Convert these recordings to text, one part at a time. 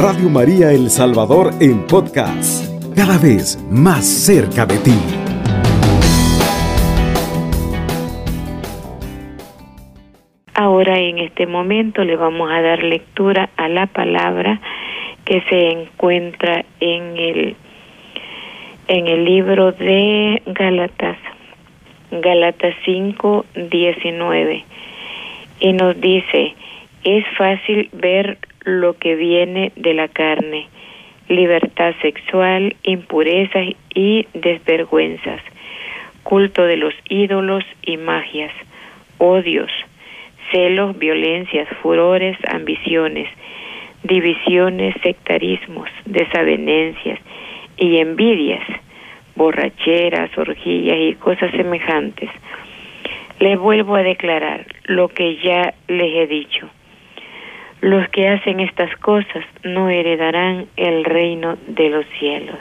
Radio María El Salvador en podcast, cada vez más cerca de ti. Ahora en este momento le vamos a dar lectura a la palabra que se encuentra en el en el libro de Gálatas, Gálatas 5, 19, y nos dice, es fácil ver lo que viene de la carne, libertad sexual, impurezas y desvergüenzas, culto de los ídolos y magias, odios, celos, violencias, furores, ambiciones, divisiones, sectarismos, desavenencias y envidias, borracheras, orgías y cosas semejantes. Les vuelvo a declarar lo que ya les he dicho. Los que hacen estas cosas no heredarán el reino de los cielos.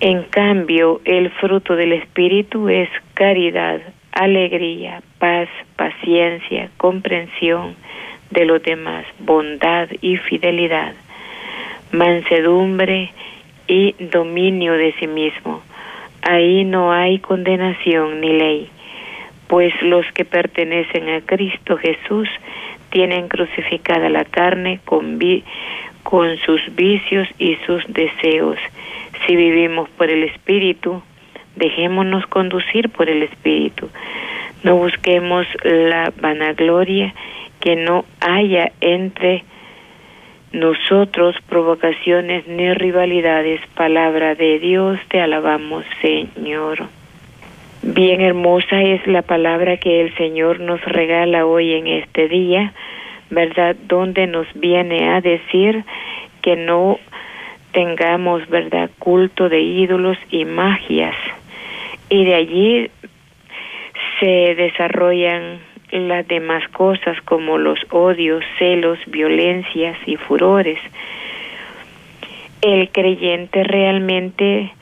En cambio, el fruto del Espíritu es caridad, alegría, paz, paciencia, comprensión de los demás, bondad y fidelidad, mansedumbre y dominio de sí mismo. Ahí no hay condenación ni ley, pues los que pertenecen a Cristo Jesús tienen crucificada la carne con, con sus vicios y sus deseos. Si vivimos por el Espíritu, dejémonos conducir por el Espíritu. No busquemos la vanagloria que no haya entre nosotros provocaciones ni rivalidades. Palabra de Dios, te alabamos, Señor. Bien hermosa es la palabra que el Señor nos regala hoy en este día, ¿verdad? Donde nos viene a decir que no tengamos, ¿verdad?, culto de ídolos y magias. Y de allí se desarrollan las demás cosas como los odios, celos, violencias y furores. El creyente realmente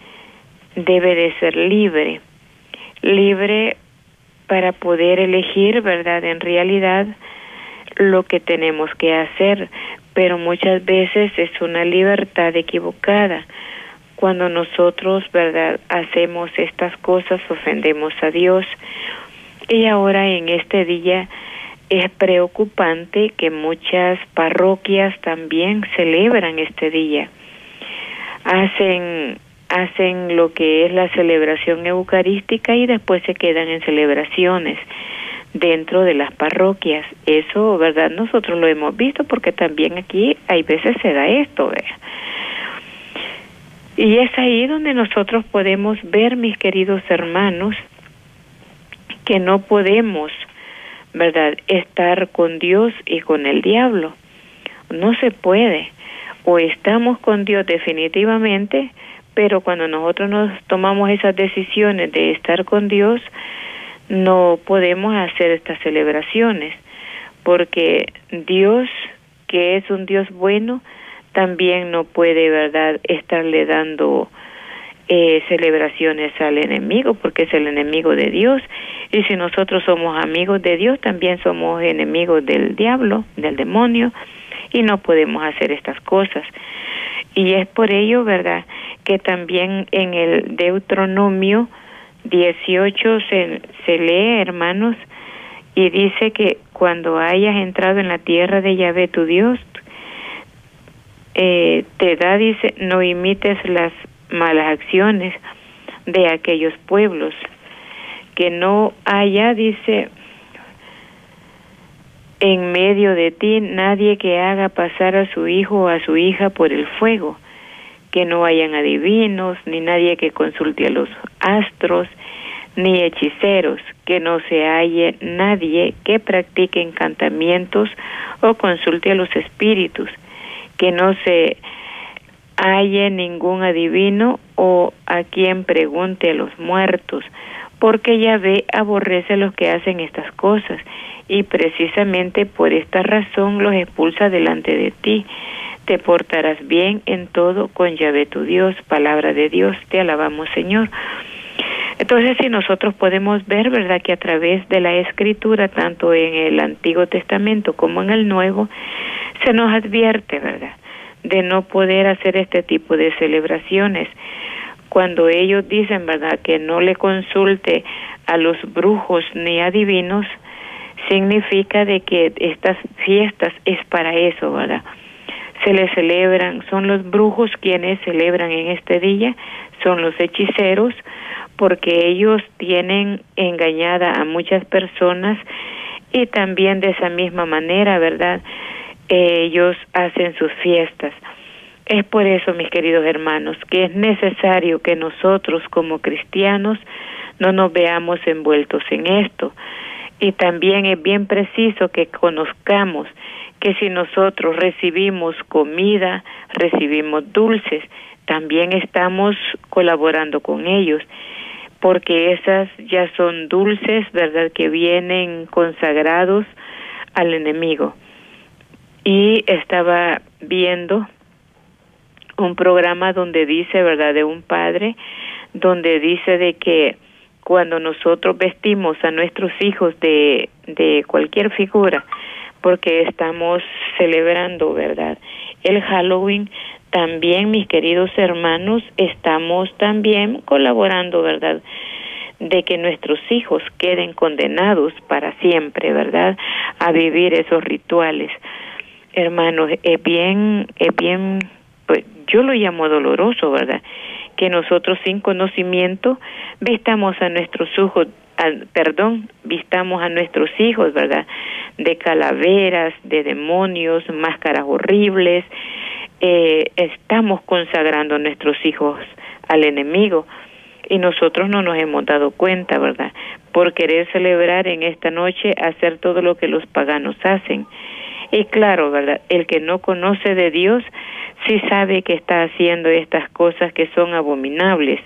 debe de ser libre libre para poder elegir, ¿verdad? En realidad lo que tenemos que hacer, pero muchas veces es una libertad equivocada. Cuando nosotros, ¿verdad?, hacemos estas cosas, ofendemos a Dios. Y ahora en este día es preocupante que muchas parroquias también celebran este día. Hacen hacen lo que es la celebración eucarística y después se quedan en celebraciones dentro de las parroquias. Eso, ¿verdad? Nosotros lo hemos visto porque también aquí hay veces se da esto, ¿verdad? Y es ahí donde nosotros podemos ver, mis queridos hermanos, que no podemos, ¿verdad?, estar con Dios y con el diablo. No se puede. O estamos con Dios definitivamente, pero cuando nosotros nos tomamos esas decisiones de estar con Dios, no podemos hacer estas celebraciones, porque Dios, que es un Dios bueno, también no puede, ¿verdad?, estarle dando eh, celebraciones al enemigo, porque es el enemigo de Dios. Y si nosotros somos amigos de Dios, también somos enemigos del diablo, del demonio, y no podemos hacer estas cosas. Y es por ello, ¿verdad?, que también en el Deuteronomio 18 se, se lee, hermanos, y dice que cuando hayas entrado en la tierra de Yahvé tu Dios, eh, te da, dice, no imites las malas acciones de aquellos pueblos, que no haya, dice, en medio de ti nadie que haga pasar a su hijo o a su hija por el fuego, que no hayan adivinos, ni nadie que consulte a los astros, ni hechiceros, que no se halle nadie que practique encantamientos o consulte a los espíritus, que no se halle ningún adivino o a quien pregunte a los muertos, porque Yahvé aborrece a los que hacen estas cosas, y precisamente por esta razón los expulsa delante de ti te portarás bien en todo con llave tu Dios, palabra de Dios, te alabamos Señor. Entonces, si nosotros podemos ver, ¿verdad?, que a través de la escritura, tanto en el Antiguo Testamento como en el Nuevo, se nos advierte, ¿verdad?, de no poder hacer este tipo de celebraciones. Cuando ellos dicen, ¿verdad?, que no le consulte a los brujos ni adivinos, significa de que estas fiestas es para eso, ¿verdad? Se le celebran, son los brujos quienes celebran en este día, son los hechiceros, porque ellos tienen engañada a muchas personas y también de esa misma manera, ¿verdad? ellos hacen sus fiestas. Es por eso, mis queridos hermanos, que es necesario que nosotros como cristianos no nos veamos envueltos en esto. Y también es bien preciso que conozcamos que si nosotros recibimos comida, recibimos dulces, también estamos colaborando con ellos porque esas ya son dulces, ¿verdad? Que vienen consagrados al enemigo. Y estaba viendo un programa donde dice, ¿verdad? De un padre, donde dice de que cuando nosotros vestimos a nuestros hijos de, de cualquier figura, porque estamos celebrando, ¿verdad? El Halloween, también, mis queridos hermanos, estamos también colaborando, ¿verdad? de que nuestros hijos queden condenados para siempre, ¿verdad? A vivir esos rituales. Hermanos, es bien, es bien, pues yo lo llamo doloroso, ¿verdad? Que nosotros sin conocimiento vistamos a nuestros hijos, perdón, vistamos a nuestros hijos, ¿verdad? De calaveras, de demonios, máscaras horribles, eh, estamos consagrando a nuestros hijos al enemigo y nosotros no nos hemos dado cuenta, ¿verdad? Por querer celebrar en esta noche, hacer todo lo que los paganos hacen. Y claro, ¿verdad? El que no conoce de Dios sí sabe que está haciendo estas cosas que son abominables.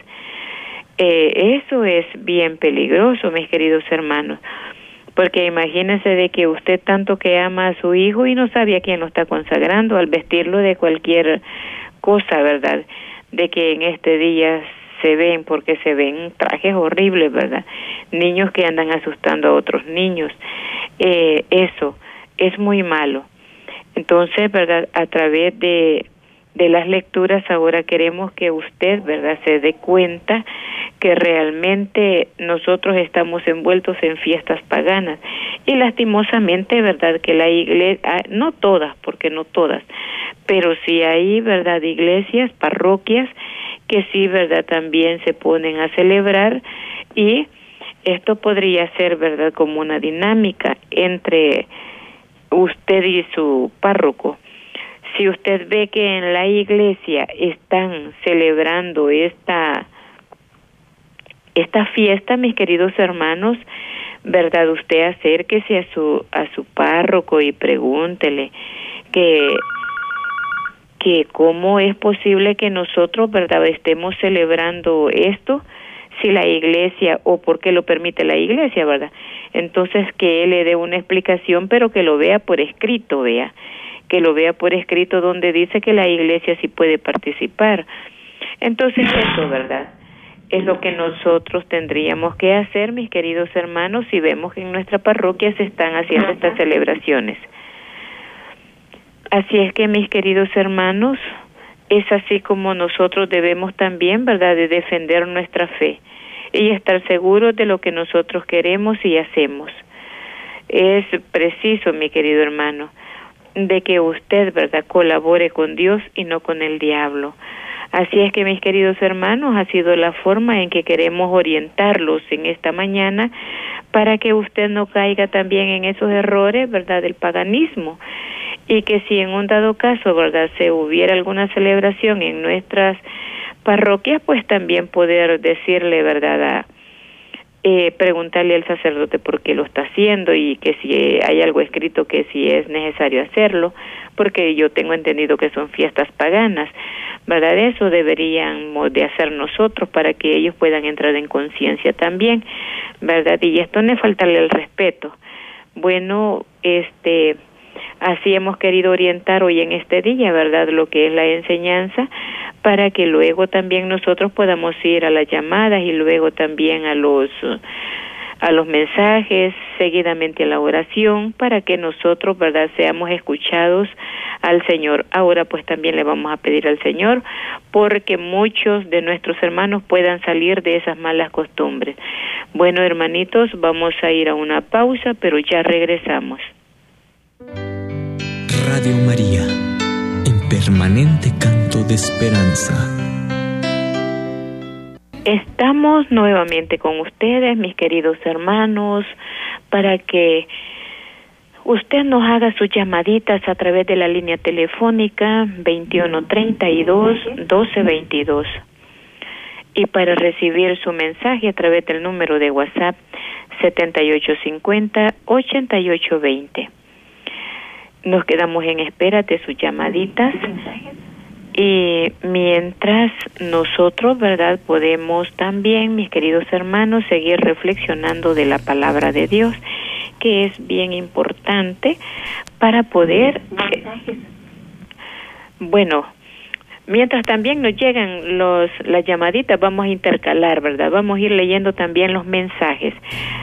Eh, eso es bien peligroso, mis queridos hermanos, porque imagínense de que usted tanto que ama a su hijo y no sabe a quién lo está consagrando al vestirlo de cualquier cosa, ¿verdad? De que en este día se ven, porque se ven trajes horribles, ¿verdad? Niños que andan asustando a otros niños. Eh, eso es muy malo. Entonces, ¿verdad? A través de de las lecturas ahora queremos que usted, ¿verdad?, se dé cuenta que realmente nosotros estamos envueltos en fiestas paganas y lastimosamente, ¿verdad?, que la iglesia, ah, no todas, porque no todas, pero sí hay, ¿verdad?, iglesias, parroquias que sí, ¿verdad?, también se ponen a celebrar y esto podría ser, ¿verdad?, como una dinámica entre usted y su párroco si usted ve que en la iglesia están celebrando esta esta fiesta, mis queridos hermanos, verdad, usted acérquese a su a su párroco y pregúntele que que cómo es posible que nosotros, verdad, estemos celebrando esto si la iglesia o por qué lo permite la iglesia, ¿verdad? Entonces que él le dé una explicación, pero que lo vea por escrito, vea que lo vea por escrito donde dice que la iglesia sí puede participar. Entonces eso, ¿verdad? Es lo que nosotros tendríamos que hacer, mis queridos hermanos, si vemos que en nuestra parroquia se están haciendo estas celebraciones. Así es que, mis queridos hermanos, es así como nosotros debemos también, ¿verdad?, de defender nuestra fe y estar seguros de lo que nosotros queremos y hacemos. Es preciso, mi querido hermano, de que usted, ¿verdad?, colabore con Dios y no con el diablo. Así es que, mis queridos hermanos, ha sido la forma en que queremos orientarlos en esta mañana para que usted no caiga también en esos errores, ¿verdad?, del paganismo. Y que si en un dado caso, ¿verdad?, se hubiera alguna celebración en nuestras parroquias, pues también poder decirle, ¿verdad?, a, eh, preguntarle al sacerdote por qué lo está haciendo y que si hay algo escrito que si es necesario hacerlo, porque yo tengo entendido que son fiestas paganas, ¿verdad? Eso deberíamos de hacer nosotros para que ellos puedan entrar en conciencia también, ¿verdad? Y esto no es faltarle el respeto. Bueno, este, así hemos querido orientar hoy en este día, ¿verdad? Lo que es la enseñanza, para que luego también nosotros podamos ir a las llamadas y luego también a los a los mensajes, seguidamente a la oración, para que nosotros, ¿verdad?, seamos escuchados al Señor. Ahora pues también le vamos a pedir al Señor porque muchos de nuestros hermanos puedan salir de esas malas costumbres. Bueno, hermanitos, vamos a ir a una pausa, pero ya regresamos. Radio María, en permanente canto de esperanza. Estamos nuevamente con ustedes, mis queridos hermanos, para que usted nos haga sus llamaditas a través de la línea telefónica 2132 1222 y para recibir su mensaje a través del número de WhatsApp 7850 8820. Nos quedamos en espera de sus llamaditas y mientras nosotros, ¿verdad? Podemos también, mis queridos hermanos, seguir reflexionando de la palabra de Dios, que es bien importante para poder... bueno, mientras también nos llegan los las llamaditas, vamos a intercalar, ¿verdad? Vamos a ir leyendo también los mensajes.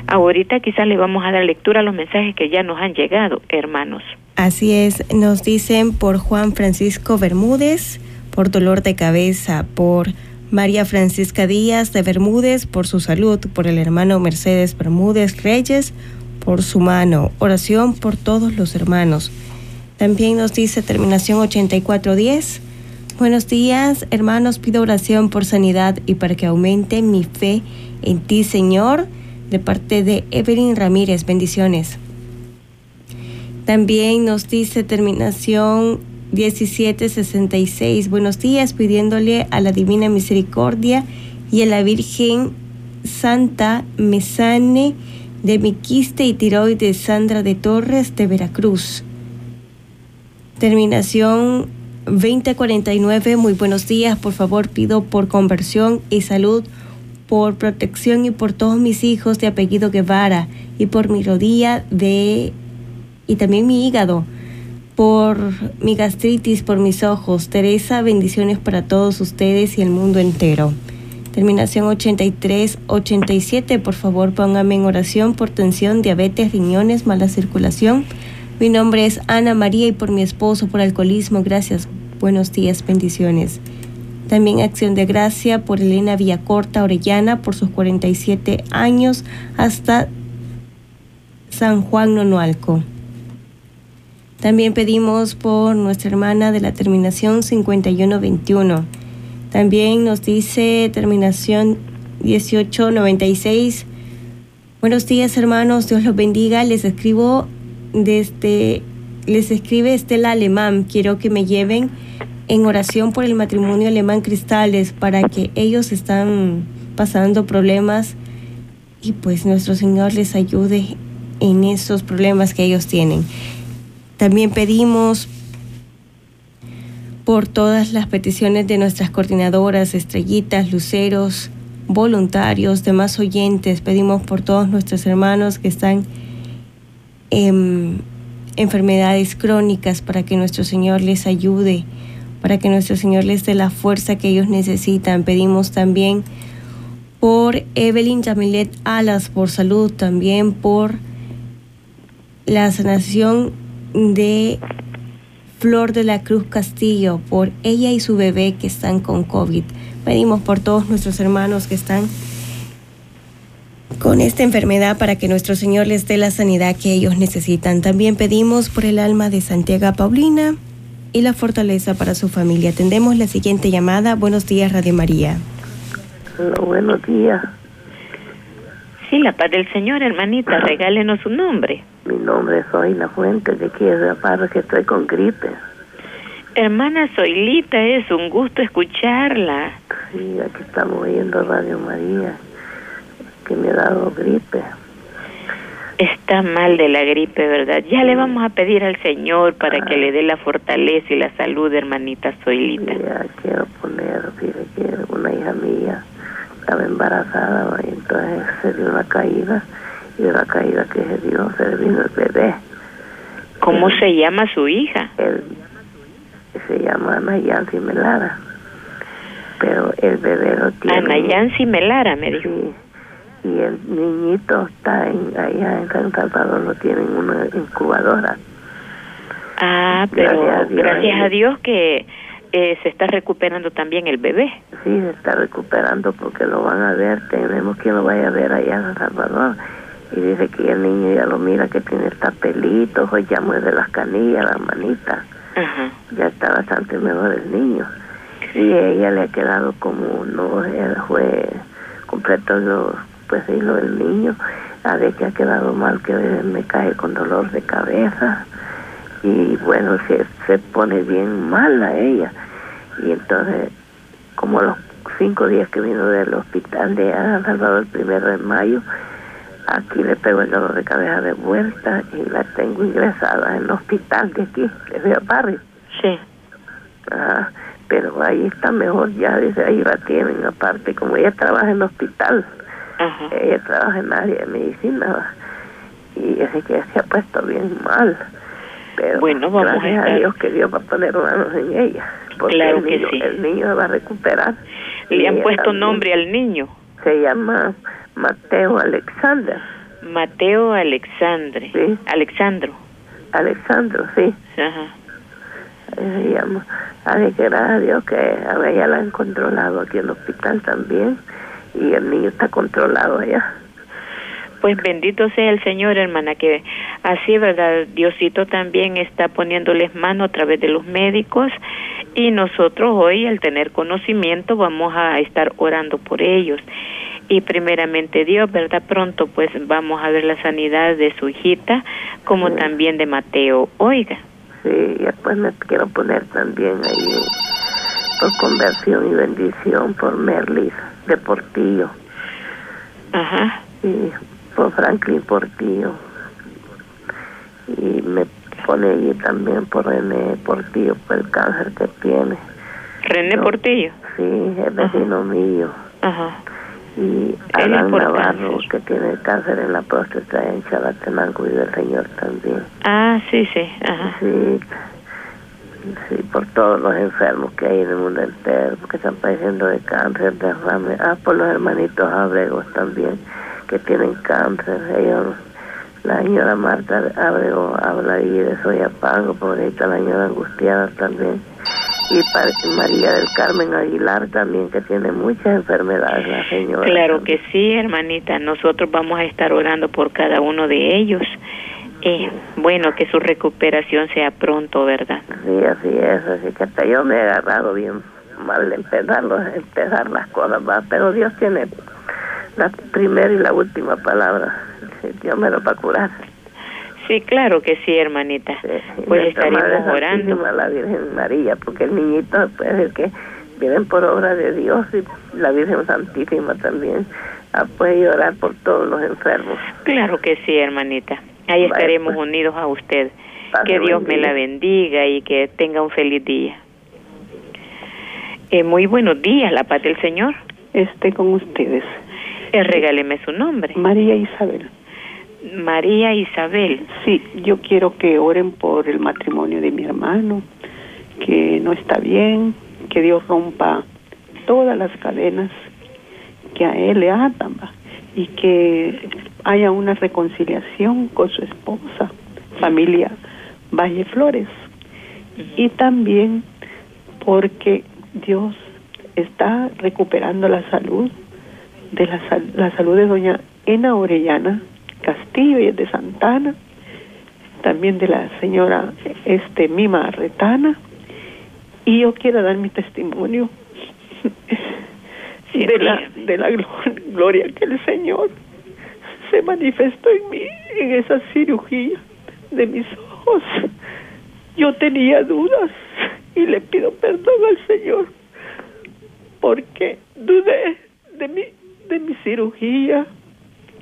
Ahorita quizás le vamos a dar lectura a los mensajes que ya nos han llegado, hermanos. Así es, nos dicen por Juan Francisco Bermúdez, por dolor de cabeza, por María Francisca Díaz de Bermúdez, por su salud, por el hermano Mercedes Bermúdez Reyes, por su mano. Oración por todos los hermanos. También nos dice terminación 8410. Buenos días, hermanos, pido oración por sanidad y para que aumente mi fe en ti, Señor, de parte de Evelyn Ramírez. Bendiciones. También nos dice terminación 1766. Buenos días, pidiéndole a la Divina Misericordia y a la Virgen Santa Mesane de Miquiste y Tiroides Sandra de Torres de Veracruz. Terminación 2049. Muy buenos días. Por favor, pido por conversión y salud, por protección y por todos mis hijos de apellido Guevara y por mi rodilla de y también mi hígado, por mi gastritis, por mis ojos. Teresa, bendiciones para todos ustedes y el mundo entero. Terminación 83-87, por favor póngame en oración por tensión, diabetes, riñones, mala circulación. Mi nombre es Ana María y por mi esposo por alcoholismo. Gracias. Buenos días, bendiciones. También acción de gracia por Elena Villacorta Orellana por sus 47 años hasta San Juan Nonualco. También pedimos por nuestra hermana de la terminación 5121. También nos dice terminación 1896. Buenos días hermanos, Dios los bendiga. Les escribo desde, les escribe Estela Alemán. Quiero que me lleven en oración por el matrimonio alemán Cristales para que ellos están pasando problemas y pues nuestro Señor les ayude en esos problemas que ellos tienen. También pedimos por todas las peticiones de nuestras coordinadoras, estrellitas, luceros, voluntarios, demás oyentes. Pedimos por todos nuestros hermanos que están en enfermedades crónicas para que nuestro Señor les ayude, para que nuestro Señor les dé la fuerza que ellos necesitan. Pedimos también por Evelyn Jamilet Alas, por salud, también por la sanación de Flor de la Cruz Castillo, por ella y su bebé que están con COVID. Pedimos por todos nuestros hermanos que están con esta enfermedad para que nuestro Señor les dé la sanidad que ellos necesitan. También pedimos por el alma de Santiago Paulina y la fortaleza para su familia. Atendemos la siguiente llamada. Buenos días, Radio María. Hola, buenos días. Sí, la paz del Señor, hermanita, regálenos su nombre. Mi nombre es Soy La Fuente, de aquí es de que estoy con gripe. Hermana Soilita, es un gusto escucharla. Sí, aquí estamos oyendo Radio María, que me ha dado gripe. Está mal de la gripe, ¿verdad? Ya le vamos a pedir al Señor para que le dé la fortaleza y la salud, hermanita Soilita. Ya quiero poner, que una hija mía estaba embarazada y entonces se dio una caída y de la caída que se dio se vino el bebé. ¿Cómo se llama su hija? Se llama Ana Yancy Melara. Pero el bebé lo tiene. Ana Yancy Melara, me dijo. Sí. Y el niñito está en, allá en San Salvador, lo tienen en una incubadora. Ah, pero Gracias a Dios. gracias a Dios que eh, se está recuperando también el bebé. Sí, se está recuperando porque lo van a ver. Tenemos quien lo vaya a ver allá en San Salvador. Y dice que el niño ya lo mira que tiene hasta pelitos, hoy ya mueve las canillas, las manitas. Ajá. Ya está bastante mejor el niño. Y ella le ha quedado como no él fue completo lo, pues sí, lo del niño. A ver que ha quedado mal, que me cae con dolor de cabeza. Y bueno, se, se pone bien mal a ella. Y entonces, como los cinco días que vino del hospital de Salvador el primero de mayo, aquí le pego el dolor de cabeza de vuelta y la tengo ingresada en el hospital de aquí, de Río Barrio. Sí. Ah, pero ahí está mejor ya, dice, ahí la tienen aparte, como ella trabaja en el hospital, Ajá. ella trabaja en área de medicina, y así que se ha puesto bien mal. Pero Bueno, vamos a gracias a, estar- Dios que Dios va a poner manos en ella, porque Claro el, que niño, sí. el niño se va a recuperar. Le han puesto también. nombre al niño. Se llama Mateo Alexander, Mateo Alexandre. Sí. Alexandro. Alexandro, sí. Ajá. Ahí se llama. Ay, que gracias a Dios que a ella la han controlado aquí en el hospital también. Y el niño está controlado allá. Pues bendito sea el Señor, hermana, que así, ¿verdad? Diosito también está poniéndoles mano a través de los médicos y nosotros hoy, al tener conocimiento, vamos a estar orando por ellos. Y primeramente Dios, ¿verdad? Pronto pues vamos a ver la sanidad de su hijita, como Sí. también de Mateo. Oiga, Sí, y después me quiero poner también ahí por conversión y bendición por Merlis de Portillo ajá, y por Franklin Portillo. Y me pone ahí también por René Portillo por el cáncer que tiene. René. Portillo. Sí, es vecino mío. Ajá, y Alan. Navarro que tiene cáncer en la próstata en Chalatenango y del Señor también ah, sí, sí, ajá. sí sí por todos los enfermos que hay en el mundo entero porque están padeciendo de cáncer derrame ah por los hermanitos Abregos también que tienen cáncer ellos la señora Marta Abrego habla ahí de Soyapango por ahí está la señora Angustiada también y para María del Carmen Aguilar también que tiene muchas enfermedades la señora Claro que sí, hermanita. Nosotros vamos a estar orando por cada uno de ellos. Eh, bueno, que su recuperación sea pronto, ¿verdad? Sí, así es, así que hasta yo me he agarrado bien mal de empezar, los- empezar las cosas, ¿va? pero Dios tiene la primera y la última palabra, Dios me lo va a curar. Sí, claro que sí, hermanita. Sí, Pues estaremos orando. La Virgen María, porque el niñito puede ser que vienen por obra de Dios y la Virgen Santísima también ah, puede orar por todos los enfermos. Claro que sí, hermanita. Ahí estaremos pues. unidos a usted. Que Dios me la bendiga y que tenga un feliz día. Eh, muy buenos días, la paz del Señor. esté con ustedes. Eh, regáleme su nombre. María Isabel. María Isabel. Sí, yo quiero que oren por el matrimonio de mi hermano, que no está bien, que Dios rompa todas las cadenas que a él le atan y que haya una reconciliación con su esposa, familia Valle Flores. Y también porque Dios está recuperando la salud de la, la salud de doña Ena Orellana Castillo y es de Santana, también de la señora este Mima Retana, y yo quiero dar mi testimonio de la de la glo- gloria que el Señor se manifestó en mí en esa cirugía de mis ojos. Yo tenía dudas y le pido perdón al Señor porque dudé de mi de mi cirugía.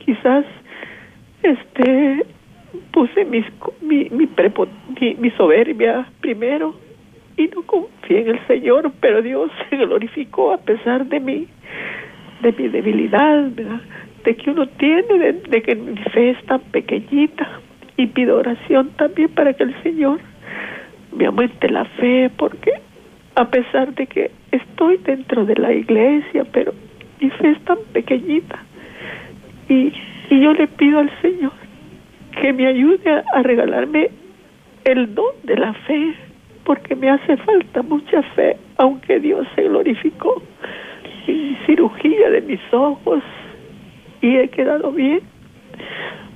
Quizás este puse mis, mi, mi, prepo- mi, soberbia primero y no confié en el Señor, pero Dios se glorificó a pesar de mi, de mi debilidad, ¿verdad? Que uno tiene, de, que mi fe es tan pequeñita y pido oración también para que el Señor me aumente la fe, porque a pesar de que estoy dentro de la iglesia, pero mi fe es tan pequeñita. Y, y yo le pido al Señor que me ayude a, regalarme el don de la fe, porque me hace falta mucha fe, aunque Dios se glorificó en cirugía de mis ojos y he quedado bien.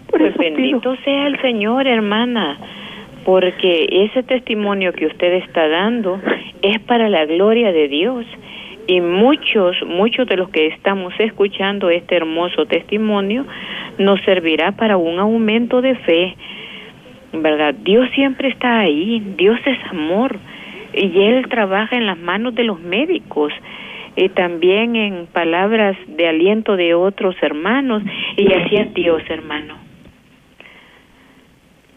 Por pues bendito sea el Señor, hermana, porque ese testimonio que usted está dando es para la gloria de Dios y muchos, muchos de los que estamos escuchando este hermoso testimonio nos servirá para un aumento de fe, ¿verdad? Dios siempre está ahí, Dios es amor y Él trabaja en las manos de los médicos y también en palabras de aliento de otros hermanos y así es Dios, hermano.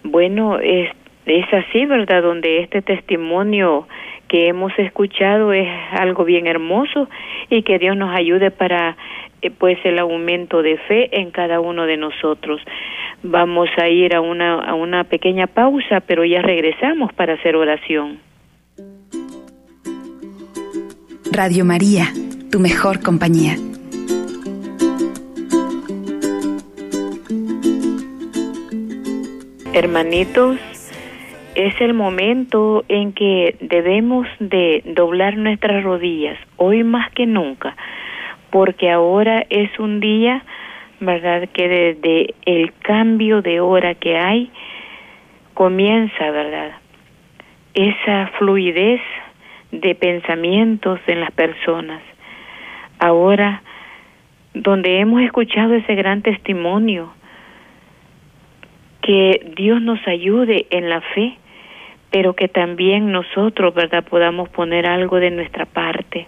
Bueno, es, es así, ¿verdad? Donde este testimonio que hemos escuchado es algo bien hermoso y que Dios nos ayude para eh, pues el aumento de fe en cada uno de nosotros. Vamos a ir a una, a una pequeña pausa, pero ya regresamos para hacer oración. Radio María, tu mejor compañía. Hermanitos, es el momento en que debemos de doblar nuestras rodillas, hoy más que nunca, porque ahora es un día, ¿verdad? Que desde el cambio de hora que hay, comienza, ¿verdad? Esa fluidez de pensamientos en las personas. Ahora, donde hemos escuchado ese gran testimonio, que Dios nos ayude en la fe, pero que también nosotros, ¿verdad?, podamos poner algo de nuestra parte.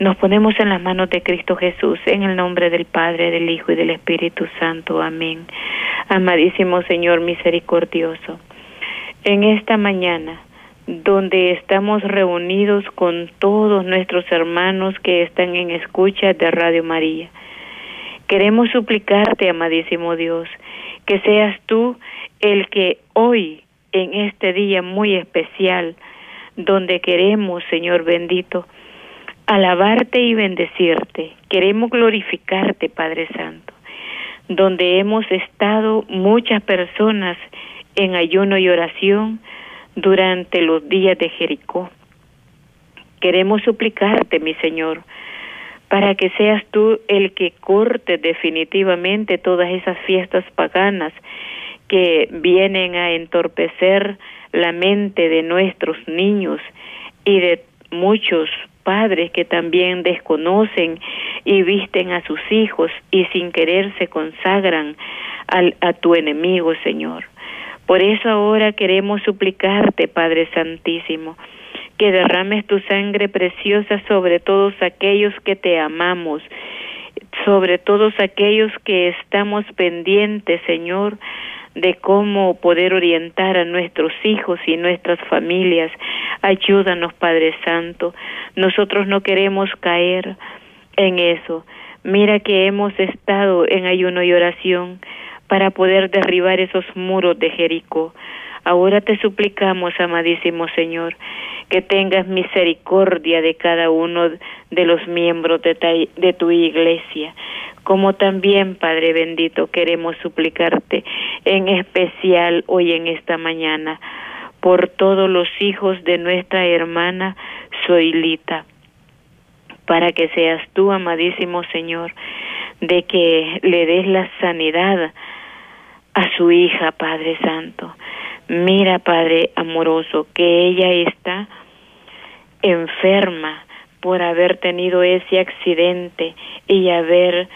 Nos ponemos en las manos de Cristo Jesús, en el nombre del Padre, del Hijo y del Espíritu Santo. Amén. Amadísimo Señor misericordioso, en esta mañana, donde estamos reunidos con todos nuestros hermanos que están en escucha de Radio María, queremos suplicarte, amadísimo Dios, que seas tú el que hoy en este día muy especial, donde queremos, Señor bendito, alabarte y bendecirte. Queremos glorificarte, Padre Santo, donde hemos estado muchas personas en ayuno y oración durante los días de Jericó. Queremos suplicarte, mi Señor, para que seas tú el que corte definitivamente todas esas fiestas paganas que vienen a entorpecer la mente de nuestros niños y de muchos padres que también desconocen y visten a sus hijos y sin querer se consagran al, a tu enemigo, Señor. Por eso ahora queremos suplicarte, Padre Santísimo, que derrames tu sangre preciosa sobre todos aquellos que te amamos, sobre todos aquellos que estamos pendientes, Señor, de cómo poder orientar a nuestros hijos y nuestras familias. Ayúdanos, Padre Santo. Nosotros no queremos caer en eso. Mira que hemos estado en ayuno y oración para poder derribar esos muros de Jericó. Ahora te suplicamos, amadísimo Señor, que tengas misericordia de cada uno de los miembros de, de tu iglesia como también, Padre bendito, queremos suplicarte en especial hoy en esta mañana por todos los hijos de nuestra hermana Zoilita, para que seas tú, amadísimo Señor, de que le des la sanidad a su hija, Padre Santo. Mira, Padre amoroso, que ella está enferma por haber tenido ese accidente y haber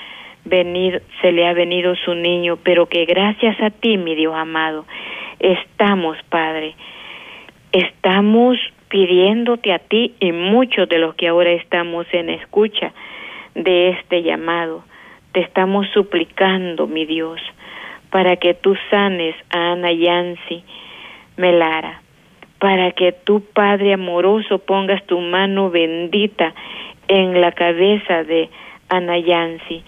venir, se le ha venido su niño, pero que gracias a ti, mi Dios amado, estamos, Padre, estamos pidiéndote a ti y muchos de los que ahora estamos en escucha de este llamado, te estamos suplicando, mi Dios, para que tú sanes a Ana Yancy Melara, para que tú, Padre amoroso, pongas tu mano bendita en la cabeza de Ana Yancy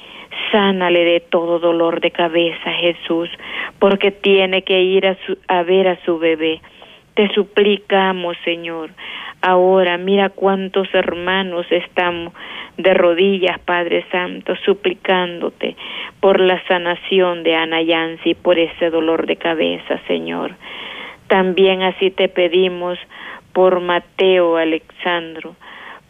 Sánale de todo dolor de cabeza, Jesús. porque tiene que ir a, a ver a su bebé. Te suplicamos, Señor. Ahora mira cuántos hermanos estamos de rodillas, Padre Santo, suplicándote por la sanación de Ana Yancy, por ese dolor de cabeza, Señor. También así te pedimos por Mateo Alexandro,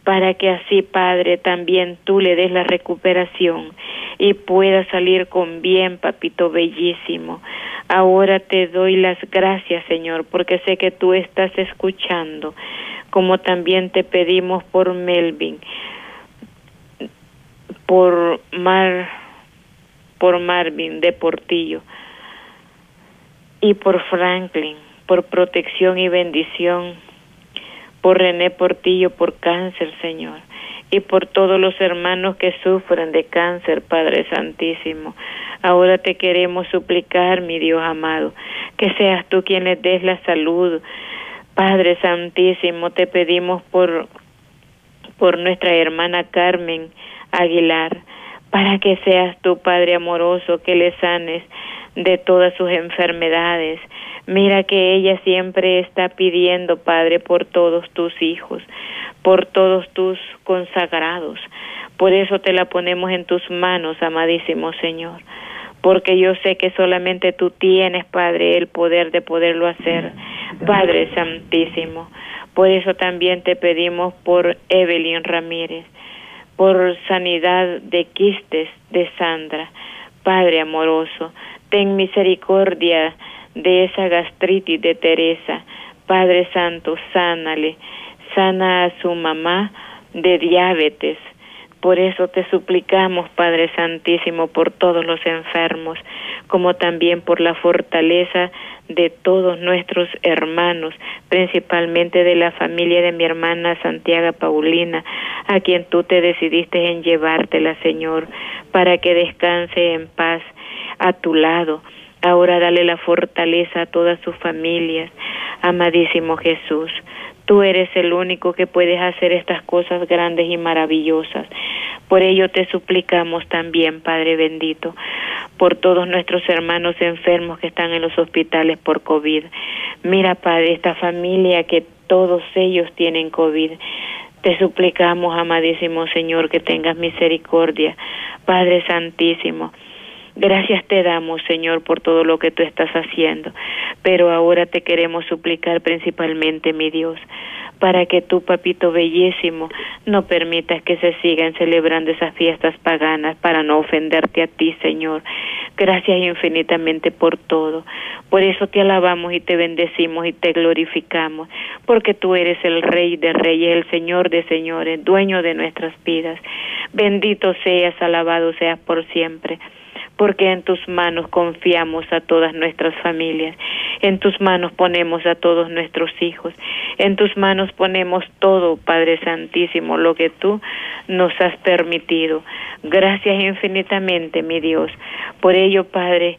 para que así, Padre, también tú le des la recuperación y pueda salir con bien, papito bellísimo. Ahora te doy las gracias, Señor, porque sé que tú estás escuchando, como también te pedimos por Melvin, por Mar, por Marvin de Portillo y por Franklin, por protección y bendición, por René Portillo por cáncer, Señor y por todos los hermanos que sufren de cáncer, Padre Santísimo. Ahora te queremos suplicar, mi Dios amado, que seas tú quien les des la salud. Padre Santísimo, te pedimos por, por nuestra hermana Carmen Aguilar, para que seas tú, Padre amoroso, que le sanes de todas sus enfermedades. Mira que ella siempre está pidiendo, Padre, por todos tus hijos por todos tus consagrados. Por eso te la ponemos en tus manos, amadísimo Señor, porque yo sé que solamente tú tienes, Padre, el poder de poderlo hacer, Padre Santísimo. Por eso también te pedimos por Evelyn Ramírez, por sanidad de quistes de Sandra, Padre amoroso, ten misericordia de esa gastritis de Teresa, Padre Santo, sánale. Sana a su mamá de diabetes. Por eso te suplicamos, Padre Santísimo, por todos los enfermos, como también por la fortaleza de todos nuestros hermanos, principalmente de la familia de mi hermana Santiago Paulina, a quien tú te decidiste en llevártela, Señor, para que descanse en paz a tu lado. Ahora dale la fortaleza a todas sus familias, amadísimo Jesús. Tú eres el único que puedes hacer estas cosas grandes y maravillosas. Por ello te suplicamos también, Padre bendito, por todos nuestros hermanos enfermos que están en los hospitales por COVID. Mira, Padre, esta familia que todos ellos tienen COVID. Te suplicamos, amadísimo Señor, que tengas misericordia. Padre Santísimo, Gracias te damos, Señor, por todo lo que tú estás haciendo, pero ahora te queremos suplicar principalmente, mi Dios, para que tú, papito bellísimo, no permitas que se sigan celebrando esas fiestas paganas para no ofenderte a ti, Señor. Gracias infinitamente por todo. Por eso te alabamos y te bendecimos y te glorificamos, porque tú eres el Rey de Reyes, el Señor de Señores, dueño de nuestras vidas. Bendito seas, alabado seas por siempre porque en tus manos confiamos a todas nuestras familias, en tus manos ponemos a todos nuestros hijos, en tus manos ponemos todo, Padre Santísimo, lo que tú nos has permitido. Gracias infinitamente, mi Dios. Por ello, Padre,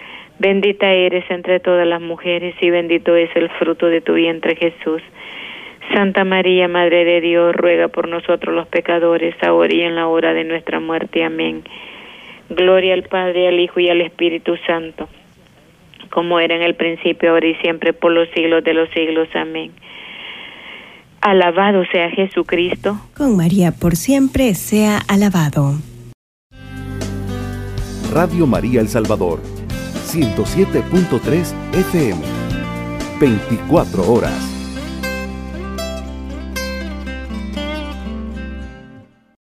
Bendita eres entre todas las mujeres y bendito es el fruto de tu vientre Jesús. Santa María, Madre de Dios, ruega por nosotros los pecadores, ahora y en la hora de nuestra muerte. Amén. Gloria al Padre, al Hijo y al Espíritu Santo, como era en el principio, ahora y siempre, por los siglos de los siglos. Amén. Alabado sea Jesucristo. Con María por siempre sea alabado. Radio María El Salvador, 107.3 FM, 24 horas.